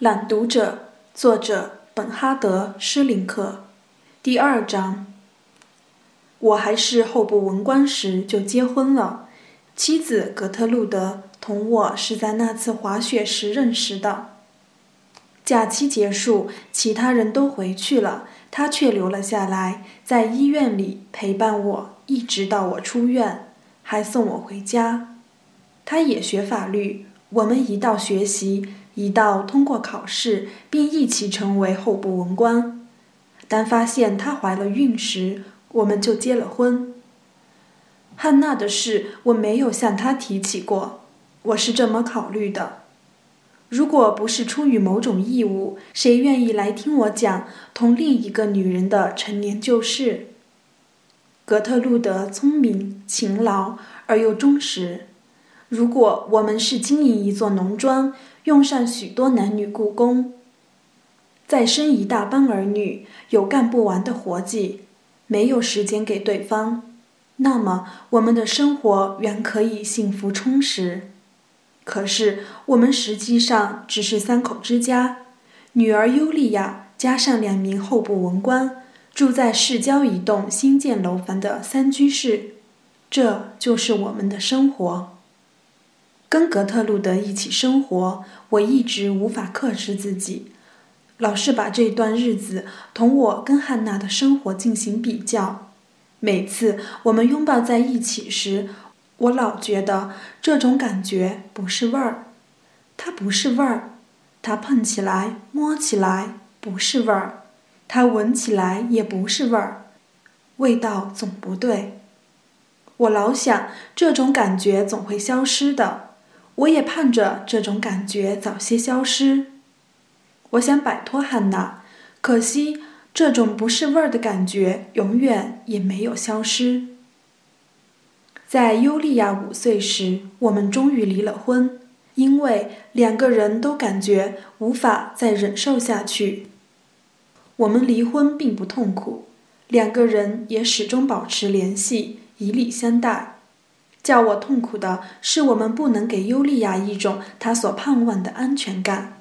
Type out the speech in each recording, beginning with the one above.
朗读者，作者本哈德·施林克。第二章。我还是候补文官时就结婚了，妻子格特路德同我是在那次滑雪时认识的。假期结束，其他人都回去了，他却留了下来，在医院里陪伴我，一直到我出院，还送我回家。他也学法律，我们一道学习。一道通过考试，并一起成为候补文官。当发现她怀了孕时，我们就结了婚。汉娜的事我没有向她提起过，我是这么考虑的：如果不是出于某种义务，谁愿意来听我讲同另一个女人的陈年旧事？格特路德聪明、勤劳而又忠实。如果我们是经营一座农庄，用上许多男女雇工，再生一大帮儿女，有干不完的活计，没有时间给对方，那么我们的生活原可以幸福充实。可是我们实际上只是三口之家，女儿尤利亚加上两名候补文官，住在市郊一栋新建楼房的三居室，这就是我们的生活。跟格特路德一起生活，我一直无法克制自己，老是把这段日子同我跟汉娜的生活进行比较。每次我们拥抱在一起时，我老觉得这种感觉不是味儿，它不是味儿，它碰起来、摸起来不是味儿，它闻起来也不是味儿，味道总不对。我老想，这种感觉总会消失的。我也盼着这种感觉早些消失。我想摆脱汉娜，可惜这种不是味儿的感觉永远也没有消失。在尤利亚五岁时，我们终于离了婚，因为两个人都感觉无法再忍受下去。我们离婚并不痛苦，两个人也始终保持联系，以礼相待。叫我痛苦的是，我们不能给尤利亚一种她所盼望的安全感。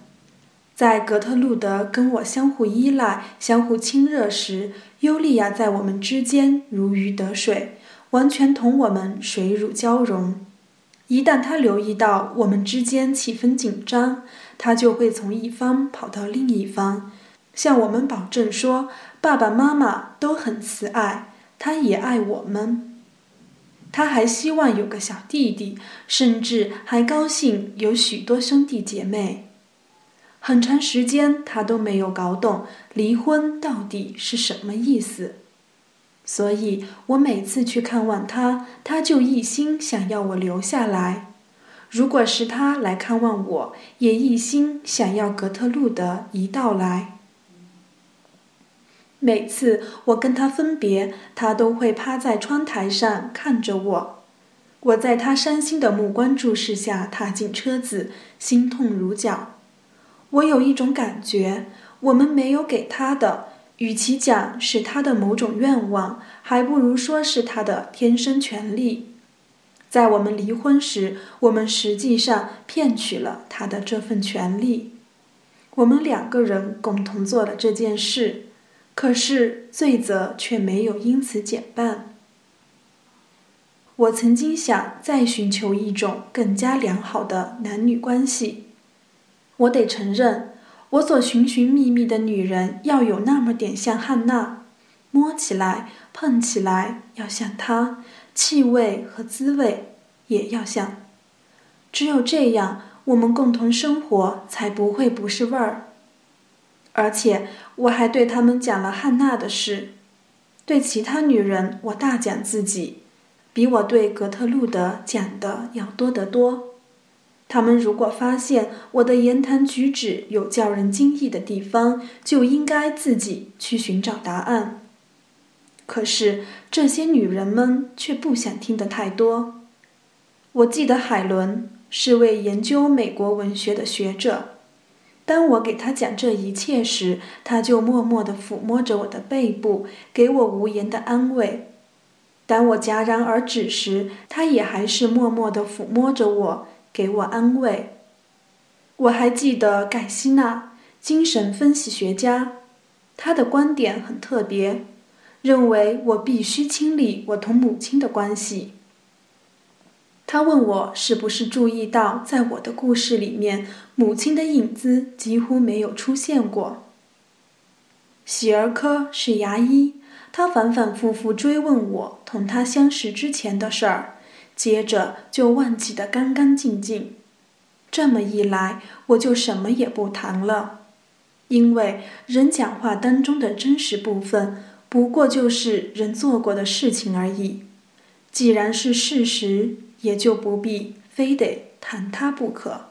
在格特路德跟我相互依赖、相互亲热时，尤利亚在我们之间如鱼得水，完全同我们水乳交融。一旦他留意到我们之间气氛紧张，他就会从一方跑到另一方，向我们保证说：“爸爸妈妈都很慈爱，他也爱我们。”他还希望有个小弟弟，甚至还高兴有许多兄弟姐妹。很长时间，他都没有搞懂离婚到底是什么意思。所以我每次去看望他，他就一心想要我留下来；如果是他来看望我，也一心想要格特路德一道来。每次我跟他分别，他都会趴在窗台上看着我。我在他伤心的目光注视下踏进车子，心痛如绞。我有一种感觉，我们没有给他的，与其讲是他的某种愿望，还不如说是他的天生权利。在我们离婚时，我们实际上骗取了他的这份权利。我们两个人共同做了这件事。可是罪责却没有因此减半。我曾经想再寻求一种更加良好的男女关系。我得承认，我所寻寻觅觅的女人要有那么点像汉娜，摸起来、碰起来要像她，气味和滋味也要像。只有这样，我们共同生活才不会不是味儿。而且我还对他们讲了汉娜的事，对其他女人我大讲自己，比我对格特路德讲的要多得多。他们如果发现我的言谈举止有叫人惊异的地方，就应该自己去寻找答案。可是这些女人们却不想听得太多。我记得海伦是位研究美国文学的学者。当我给他讲这一切时，他就默默地抚摸着我的背部，给我无言的安慰；当我戛然而止时，他也还是默默地抚摸着我，给我安慰。我还记得盖西纳，精神分析学家，他的观点很特别，认为我必须清理我同母亲的关系。他问我是不是注意到，在我的故事里面，母亲的影子几乎没有出现过。喜儿科是牙医，他反反复复追问我同他相识之前的事儿，接着就忘记得干干净净。这么一来，我就什么也不谈了，因为人讲话当中的真实部分，不过就是人做过的事情而已。既然是事实，也就不必非得谈他不可。